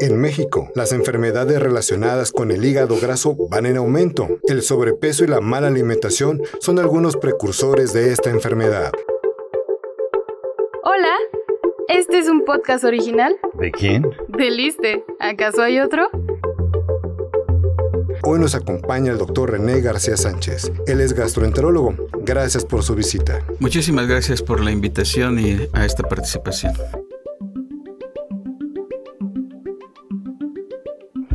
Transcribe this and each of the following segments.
En México, las enfermedades relacionadas con el hígado graso van en aumento. El sobrepeso y la mala alimentación son algunos precursores de esta enfermedad. Hola, este es un podcast original ¿De quién? de Liste. ¿Acaso hay otro? Hoy nos acompaña el doctor René García Sánchez. Él es gastroenterólogo. Gracias por su visita. Muchísimas gracias por la invitación y a esta participación.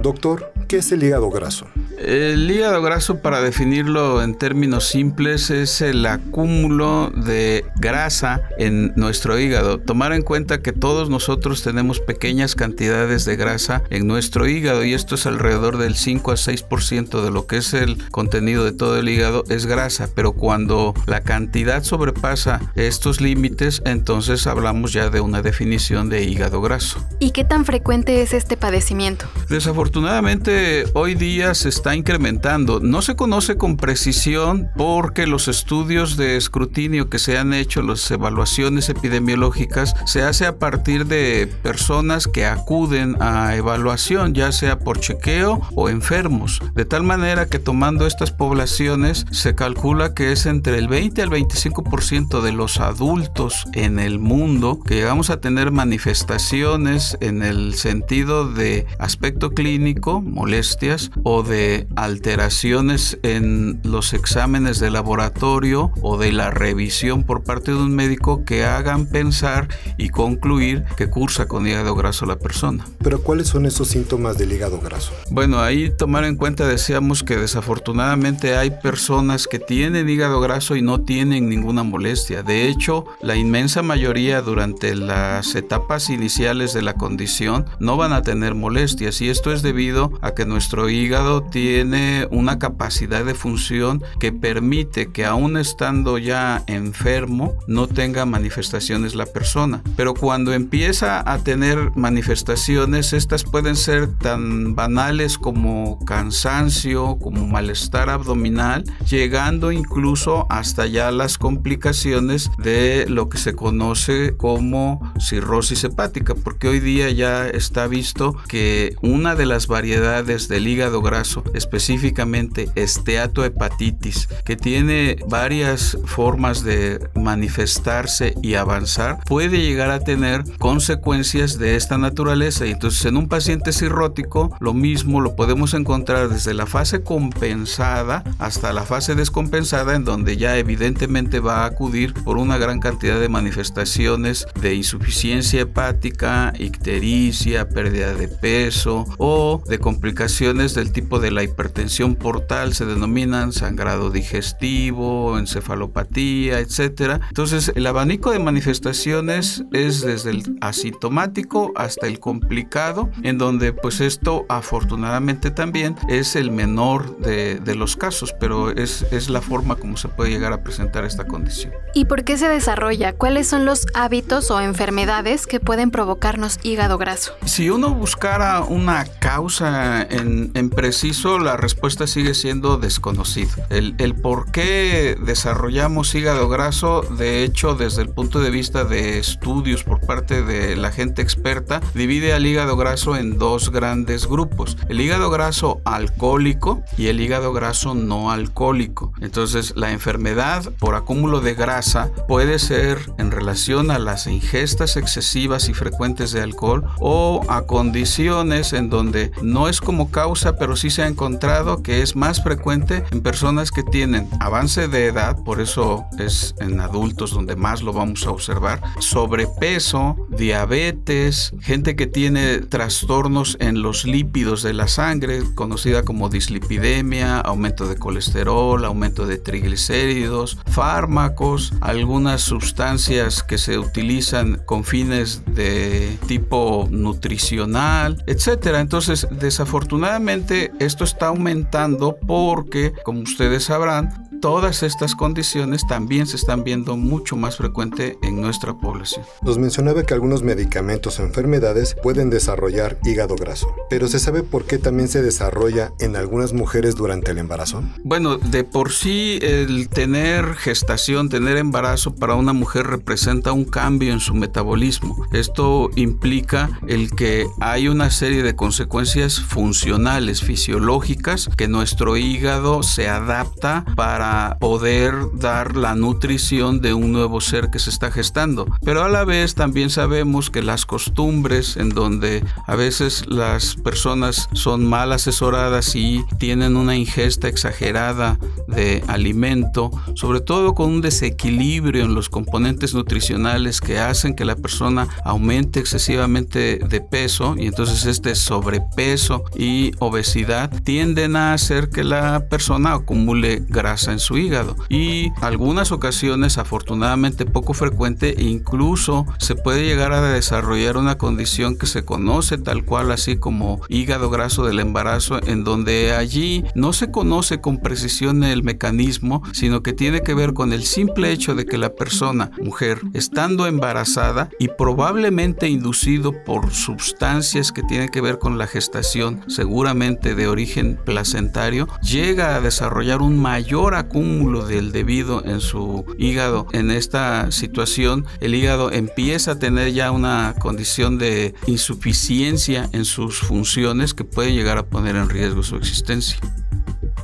Doctor, ¿qué es el hígado graso? El hígado graso, para definirlo en términos simples, es el acúmulo de grasa en nuestro hígado. Tomar en cuenta que todos nosotros tenemos pequeñas cantidades de grasa en nuestro hígado y esto es alrededor del 5 a 6% de lo que es el contenido de todo el hígado es grasa, pero cuando la cantidad sobrepasa estos límites, entonces hablamos ya de una definición de hígado graso. ¿Y qué tan frecuente es este padecimiento? Desafortunadamente hoy día se está incrementando. No se conoce con precisión porque los estudios de escrutinio que se han hecho, las evaluaciones epidemiológicas, se hace a partir de personas que acuden a evaluación, ya sea por chequeo o enfermos. De tal manera que tomando estas poblaciones se calcula que es entre el 20 al 25% de los adultos en el mundo que vamos a tener manifestaciones en el sentido de aspecto clínico, molestias o de alteraciones en los exámenes de laboratorio o de la revisión por parte de un médico que hagan pensar y concluir que cursa con hígado graso la persona. Pero ¿cuáles son esos síntomas del hígado graso? Bueno, ahí tomar en cuenta decíamos que desafortunadamente hay personas que tienen hígado graso y no tienen ninguna molestia. De hecho, la inmensa mayoría durante las etapas iniciales de la condición no van a tener molestias y esto es debido a que nuestro hígado tiene una capacidad de función que permite que aún estando ya enfermo no tenga manifestaciones la persona. Pero cuando empieza a tener manifestaciones, estas pueden ser tan banales como cansancio, como malestar abdominal, llegando incluso hasta ya las complicaciones de lo que se conoce como cirrosis hepática, porque hoy día ya está visto que una de las variedades del hígado graso, específicamente esteatohepatitis, que tiene varias formas de manifestarse y avanzar, puede llegar a tener consecuencias de esta naturaleza. Y entonces en un paciente cirrótico lo mismo lo podemos encontrar desde la fase compensada hasta la fase descompensada en donde ya evidentemente va a acudir por una gran cantidad de manifestaciones de insuficiencia hepática, ictericia, pérdida de peso o de complicaciones del tipo de la hipertensión portal, se denominan sangrado digestivo, encefalopatía, etc. Entonces el abanico de manifestaciones es desde el asintomático hasta el complicado, en donde pues esto afortunadamente también es el menor de, de los casos, pero es, es la forma como se puede llegar a presentar esta condición. ¿Y por qué se desarrolla? ¿Cuáles son los hábitos o enfermedades que pueden provocarnos hígado graso? Si uno buscara una causa en, en preciso, la respuesta sigue siendo desconocida. El, el, por qué desarrollamos hígado graso, de hecho, desde el punto de vista de estudios por parte de la gente experta, divide al hígado graso en dos grandes grupos. El hígado graso alcohólico y el hígado graso no alcohólico. Entonces, la enfermedad por acúmulo de grasa puede ser en relación a las ingestas excesivas y frecuentes de alcohol o a condiciones en donde no es como causa, pero sí se ha encontrado que es más frecuente en personas que tienen avance de edad, por eso es en adultos donde más lo vamos a observar, sobrepeso, diabetes, gente que tiene trastornos en los lípidos de la sangre, conocida como dislipidemia, aumento de colesterol, aumento de triglicéridos, fármacos, algunas sustancias que se utilizan con fines de tipo nutricional, etcétera. Entonces, desafortunadamente, esto está aumentando porque, como ustedes sabrán, todas estas condiciones también se están viendo mucho más frecuente en nuestra población. Nos mencionaba que algunos medicamentos o enfermedades pueden desarrollar hígado graso, pero ¿se sabe por qué también se desarrolla en algunas mujeres durante el embarazo? Bueno, de por sí el tener gestación, tener embarazo para una mujer representa un cambio en su metabolismo. Esto implica el que hay una serie de consecuencias funcionales, fisiológicas, que nuestro hígado se adapta para poder dar la nutrición de un nuevo ser que se está gestando. Pero a la vez también sabemos que las costumbres en donde a veces las personas son mal asesoradas y tienen una ingesta exagerada de alimento, sobre todo con un desequilibrio en los componentes nutricionales que hacen que la persona aumente excesivamente de peso y entonces este sobrepeso y obesidad tienden a hacer que la persona acumule grasa en su hígado. Y algunas ocasiones afortunadamente poco frecuente incluso se puede llegar a desarrollar una condición que se conoce tal cual así como hígado graso del embarazo en donde allí no se conoce con precisión el mecanismo sino que tiene que ver con el simple hecho de que la persona mujer estando embarazada y probablemente inducido por sustancias que tienen que ver con la gestación seguramente de origen placentario llega a desarrollar un mayor acúmulo del debido en su hígado en esta situación el hígado empieza a tener ya una condición de insuficiencia en sus funciones que puede llegar a poner en riesgo su existencia.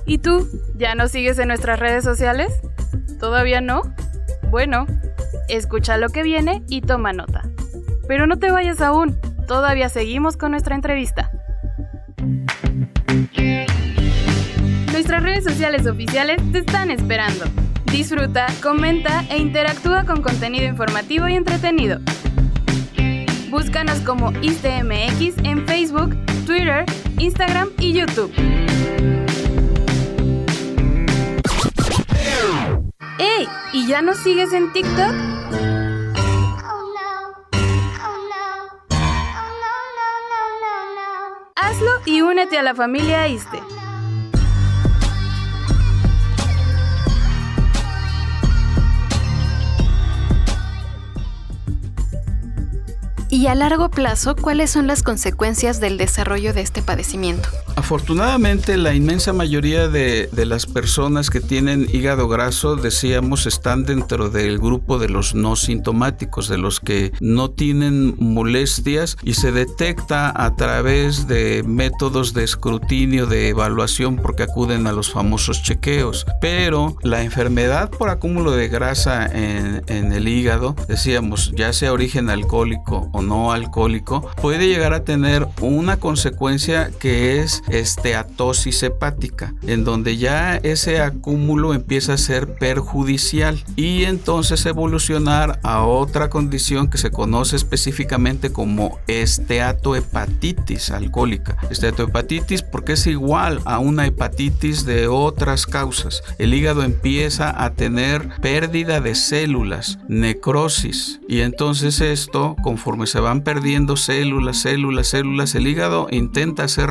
¿Y tú? ¿Ya nos sigues en nuestras redes sociales? ¿Todavía no? Bueno, escucha lo que viene y toma nota. Pero no te vayas aún, todavía seguimos con nuestra entrevista. Nuestras redes sociales oficiales te están esperando. Disfruta, comenta e interactúa con contenido informativo y entretenido. Búscanos como ISTMX en Facebook, Twitter, Instagram y YouTube. ¡Ey! ¿Y ya nos sigues en TikTok? Hazlo y únete a la familia ISTE. Y a largo plazo, ¿cuáles son las consecuencias del desarrollo de este padecimiento? Afortunadamente, la inmensa mayoría de, de, las personas que tienen hígado graso, decíamos, están dentro del grupo de los no sintomáticos, de los que no tienen molestias y se detecta a través de métodos de escrutinio, de evaluación, porque acuden a los famosos chequeos. Pero la enfermedad por acúmulo de grasa en, en el hígado, decíamos, ya sea origen alcohólico o no alcohólico, puede llegar a tener una consecuencia que es esteatosis hepática, en donde ya ese acúmulo empieza a ser perjudicial y entonces evolucionar a otra condición que se conoce específicamente como esteatohepatitis alcohólica. Esteatohepatitis porque es igual a una hepatitis de otras causas. El hígado empieza a tener pérdida de células, necrosis y entonces esto conforme se van perdiendo células, células, células, el hígado intenta hacer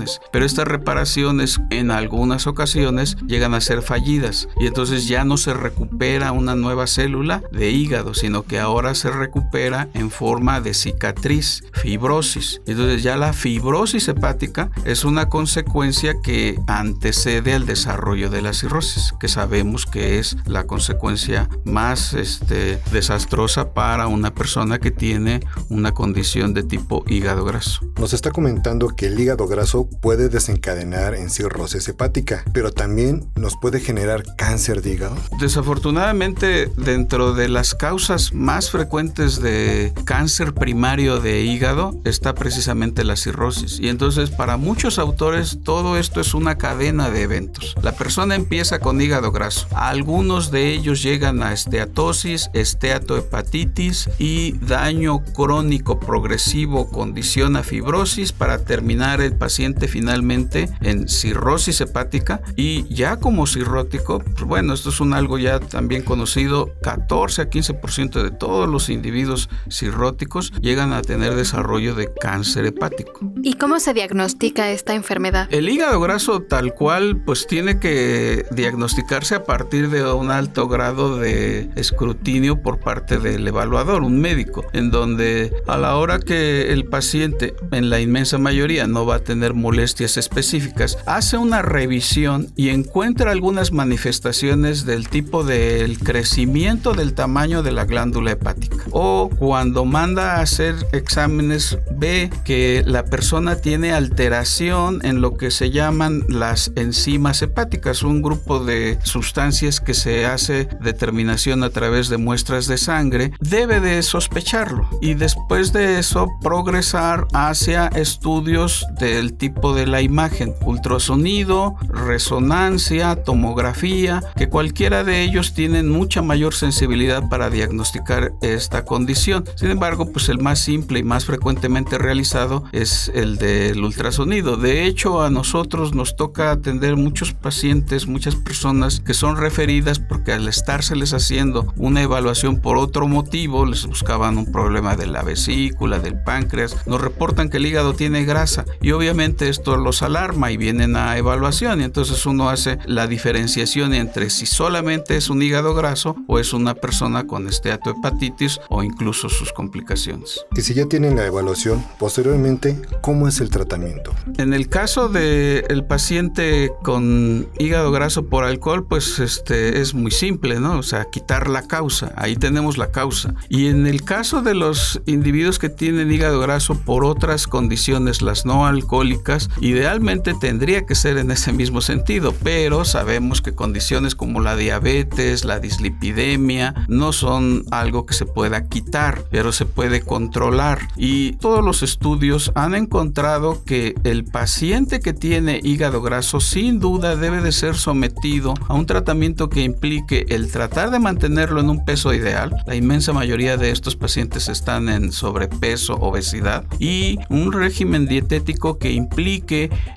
reparaciones, pero estas reparaciones en algunas ocasiones llegan a ser fallidas y entonces ya no se recupera una nueva célula de hígado, sino que ahora se recupera en forma de cicatriz, fibrosis. Entonces ya la fibrosis hepática es una consecuencia que antecede al desarrollo de la cirrosis, que sabemos que es la consecuencia más este, desastrosa para una persona que tiene una condición de tipo hígado graso. Nos está comentando que el hígado graso puede desencadenar en cirrosis hepática, pero también nos puede generar cáncer de hígado. Desafortunadamente, dentro de las causas más frecuentes de cáncer primario de hígado está precisamente la cirrosis. Y entonces para muchos autores todo esto es una cadena de eventos. La persona empieza con hígado graso. Algunos de ellos llegan a esteatosis, esteatohepatitis y daño crónico progresivo condiciona fibrosis para terminar el paciente finalmente en cirrosis hepática y ya como cirrótico, pues bueno, esto es un algo ya también conocido, 14 a 15% de todos los individuos cirróticos llegan a tener desarrollo de cáncer hepático. ¿Y cómo se diagnostica esta enfermedad? El hígado graso tal cual pues tiene que diagnosticarse a partir de un alto grado de escrutinio por parte del evaluador, un médico, en donde a la hora que el paciente en la inmensa mayoría no va a tener molestias específicas, hace una revisión y encuentra algunas manifestaciones del tipo del crecimiento del tamaño de la glándula hepática. O cuando manda a hacer exámenes ve que la persona tiene alteración en lo que se llaman las enzimas hepáticas, un grupo de sustancias que se hace determinación a través de muestras de sangre, debe de sospecharlo y después de eso progresar hacia estudios del tipo de la imagen, ultrasonido, resonancia, tomografía, que cualquiera de ellos tienen mucha mayor sensibilidad para diagnosticar esta condición. Sin embargo, pues el más simple y más frecuentemente realizado es el del ultrasonido. De hecho, a nosotros nos toca atender muchos pacientes, muchas personas que son referidas porque al estárseles haciendo una evaluación por otro motivo, les buscaban un problema de la vesícula, del páncreas, nos reportan que el hígado tiene grasa y obviamente esto los alarma y vienen a evaluación y entonces uno hace la diferenciación entre si solamente es un hígado graso o es una persona con esteatohepatitis o incluso sus complicaciones. Y si ya tienen la evaluación, posteriormente, ¿cómo es el tratamiento? En el caso del el paciente con hígado graso por alcohol, pues este es muy simple, ¿no? O sea, quitar la causa, ahí tenemos la causa. Y en el caso de los individuos que tienen hígado graso por otras condiciones, las no alcohólicas, idealmente tendría que ser en ese mismo sentido, pero sabemos que condiciones como la diabetes, la dislipidemia, no son algo que se pueda quitar, pero se puede controlar. Y todos los estudios han encontrado que el paciente que tiene hígado graso sin duda debe de ser sometido a un tratamiento que implique el tratar de mantenerlo en un peso ideal. La inmensa mayoría de estos pacientes están en sobrepeso, obesidad y un régimen dietético que implique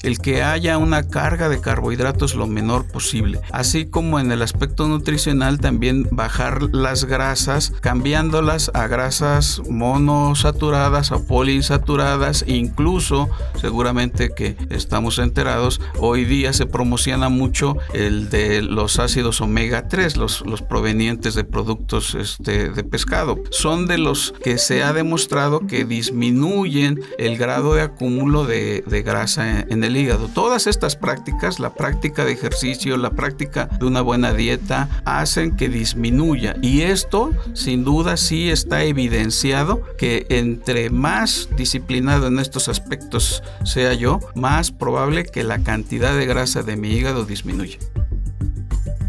el que haya una carga de carbohidratos lo menor posible. Así como en el aspecto nutricional también bajar las grasas cambiándolas a grasas monosaturadas o poliinsaturadas incluso seguramente que estamos enterados hoy día se promociona mucho el de los ácidos omega 3 los, los provenientes de productos este, de pescado son de los que se ha demostrado que disminuyen el grado de acúmulo de, de grasa en, en el hígado todas estas prácticas la práctica de ejercicio la práctica de una buena dieta hacen que disminuya y esto sin duda sí está evidenciado que entre más disciplinado en estos aspectos sea yo, más probable que la cantidad de grasa de mi hígado disminuya.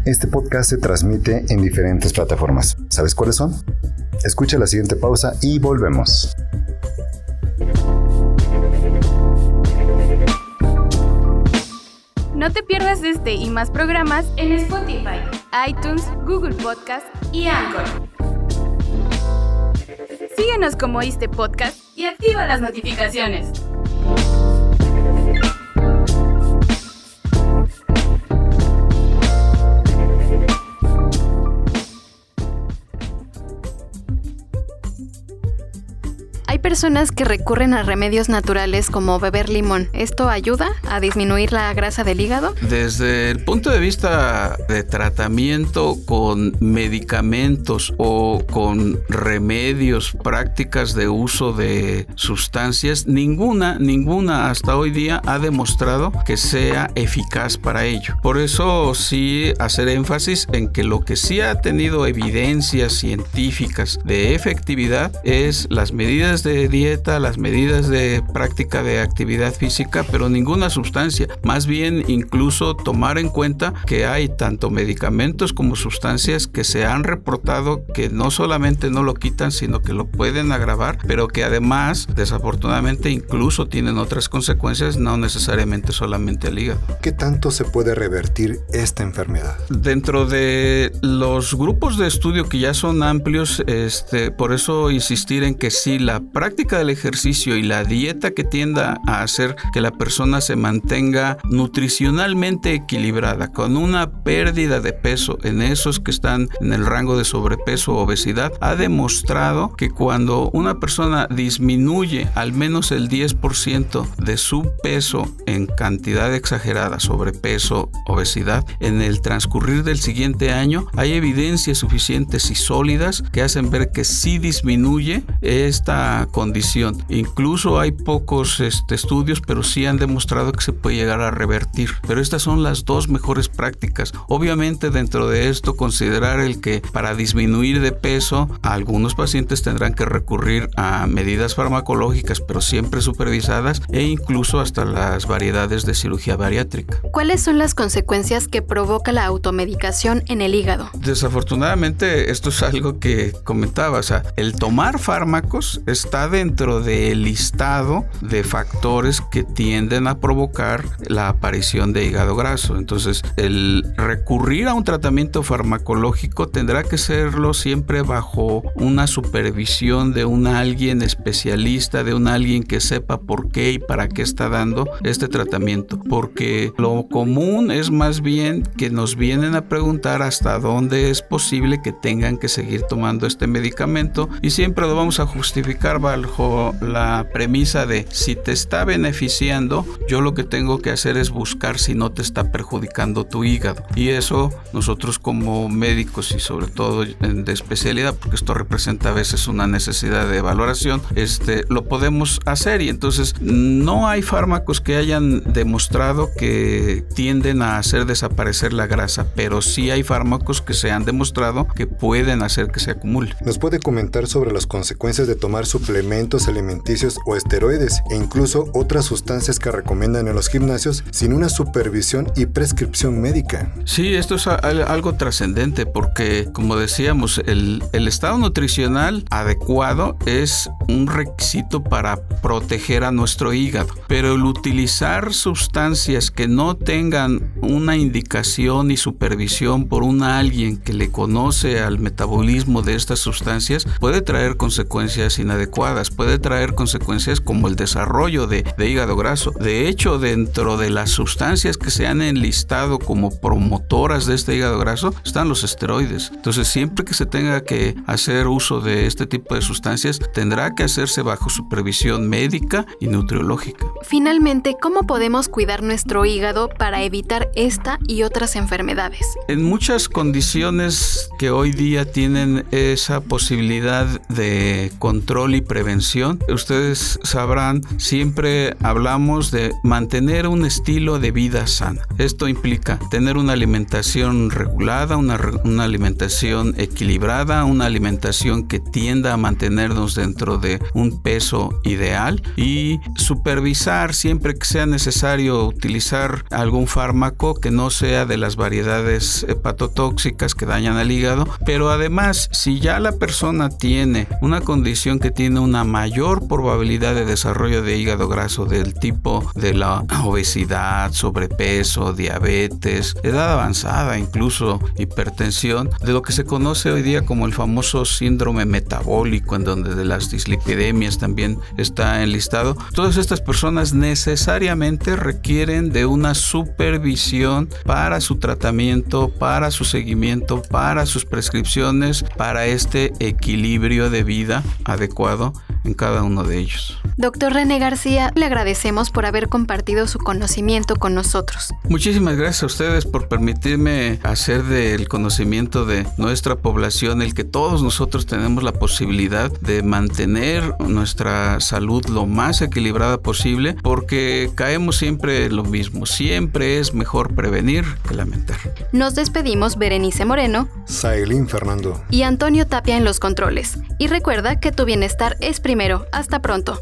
Este podcast se transmite en diferentes plataformas. ¿Sabes cuáles son? Escucha la siguiente pausa y volvemos. No te pierdas este y más programas en Spotify, iTunes, Google Podcast y Anchor. Síguenos como este podcast y activa las notificaciones. Personas que recurren a remedios naturales como beber limón. ¿Esto ayuda a disminuir la grasa del hígado? Desde el punto de vista de tratamiento con medicamentos o con remedios, prácticas de uso de sustancias, ninguna, ninguna hasta hoy día ha demostrado que sea eficaz para ello. Por eso sí hacer énfasis en que lo que sí ha tenido evidencias científicas de efectividad es las medidas de dieta, las medidas de práctica de actividad física, pero ninguna sustancia. Más bien incluso tomar en cuenta que hay tanto medicamentos como sustancias que se han reportado que no solamente no lo quitan, sino que lo pueden agravar, pero que además, desafortunadamente, incluso tienen otras consecuencias, no necesariamente solamente al hígado. ¿Qué tanto se puede revertir esta enfermedad? Dentro de los grupos de estudio que ya son amplios, este, por eso insistir en que si la práctica del ejercicio y la dieta que tienda a hacer que la persona se mantenga nutricionalmente equilibrada, con una pérdida de peso en esos que están en el rango de sobrepeso o obesidad, ha demostrado que cuando una persona disminuye al menos el 10% de su peso en cantidad exagerada, sobrepeso, obesidad, en el transcurrir del siguiente año, hay evidencias suficientes y sólidas que hacen ver que sí disminuye esta condición. Incluso hay pocos este, estudios, pero sí han demostrado que se puede llegar a revertir. Pero estas son las dos mejores prácticas. Obviamente dentro de esto considerar el que para disminuir de peso algunos pacientes tendrán que recurrir a medidas farmacológicas, pero siempre supervisadas e incluso hasta las variedades de cirugía bariátrica. ¿Cuáles son las consecuencias que provoca la automedicación en el hígado? Desafortunadamente esto es algo que comentaba, o sea, el tomar fármacos está dentro del listado de factores que tienden a provocar la aparición de hígado graso. Entonces, el recurrir a un tratamiento farmacológico tendrá que serlo siempre bajo una supervisión de un alguien especialista, de un alguien que sepa por qué y para qué está dando este tratamiento. Porque lo común es más bien que nos vienen a preguntar hasta dónde es posible que tengan que seguir tomando este medicamento y siempre lo vamos a justificar bajo la premisa de si te está beneficiando, yo lo que tengo que hacer es buscar si no te está perjudicando tu hígado. Y eso nosotros como médicos y sobre todo de especialidad, porque esto representa a veces una necesidad de valoración, este, lo podemos hacer y entonces no hay fármacos que hayan demostrado que tienden a hacer desaparecer la grasa, pero sí hay fármacos que se han demostrado que pueden hacer que se acumule. ¿Nos puede comentar sobre las consecuencias de tomar suplementos alimenticios o esteroides e incluso otras sustancias que recomiendan en los gimnasios sin una supervisión y prescripción médica? Sí, esto es algo trascendente porque, como decíamos, el, el estado nutricional adecuado es un requisito para proteger a nuestro hígado, pero el utilizar sustancias que no tengan una indicación y supervisión por un alguien que le conoce al metabolismo de estas sustancias puede traer consecuencias inadecuadas, puede traer consecuencias como el desarrollo de, de hígado graso. De hecho, dentro de las sustancias que se han enlistado como promotoras de este hígado graso están los esteroides. Entonces, siempre que se tenga que hacer uso de este tipo de sustancias, tendrá que hacerse bajo supervisión médica y nutriológica. Finalmente, ¿cómo podemos cuidar nuestro hígado para evitar esta y otras enfermedades? En muchas condiciones que hoy día tienen esa posibilidad de control y prevención, ustedes sabrán, siempre hablamos de mantener un estilo de vida sana. Esto implica tener una alimentación regulada, una, una alimentación equilibrada, una alimentación que tienda a mantenernos dentro de un peso ideal y supervisar siempre que sea necesario utilizar algún fármaco que no sea de las variedades hepatotóxicas que dañan al hígado, pero además si ya la persona tiene una condición que tiene una mayor probabilidad de desarrollo de hígado graso del tipo de la obesidad, sobrepeso, diabetes, edad avanzada, incluso hipertensión, de lo que se conoce hoy día como el famoso síndrome metabólico, en donde de las dislipidemias también está enlistado. Todas estas personas necesariamente requieren de una supervisión para su tratamiento, para su seguimiento, para sus prescripciones, para este equilibrio de vida adecuado en cada uno de ellos. Doctor René García, le agradecemos por haber compartido su conocimiento con nosotros. Muchísimas gracias a ustedes por permitirme hacer del conocimiento de nuestra población el que todos nosotros tenemos la posibilidad de mantener nuestra salud lo más equilibrada posible porque caemos siempre en lo mismo. Siempre es mejor prevenir que lamentar. Nos despedimos Berenice Moreno, Sailín Fernando y Antonio Tapia en los controles. Y recuerda que tu bienestar es primero primero. Hasta pronto.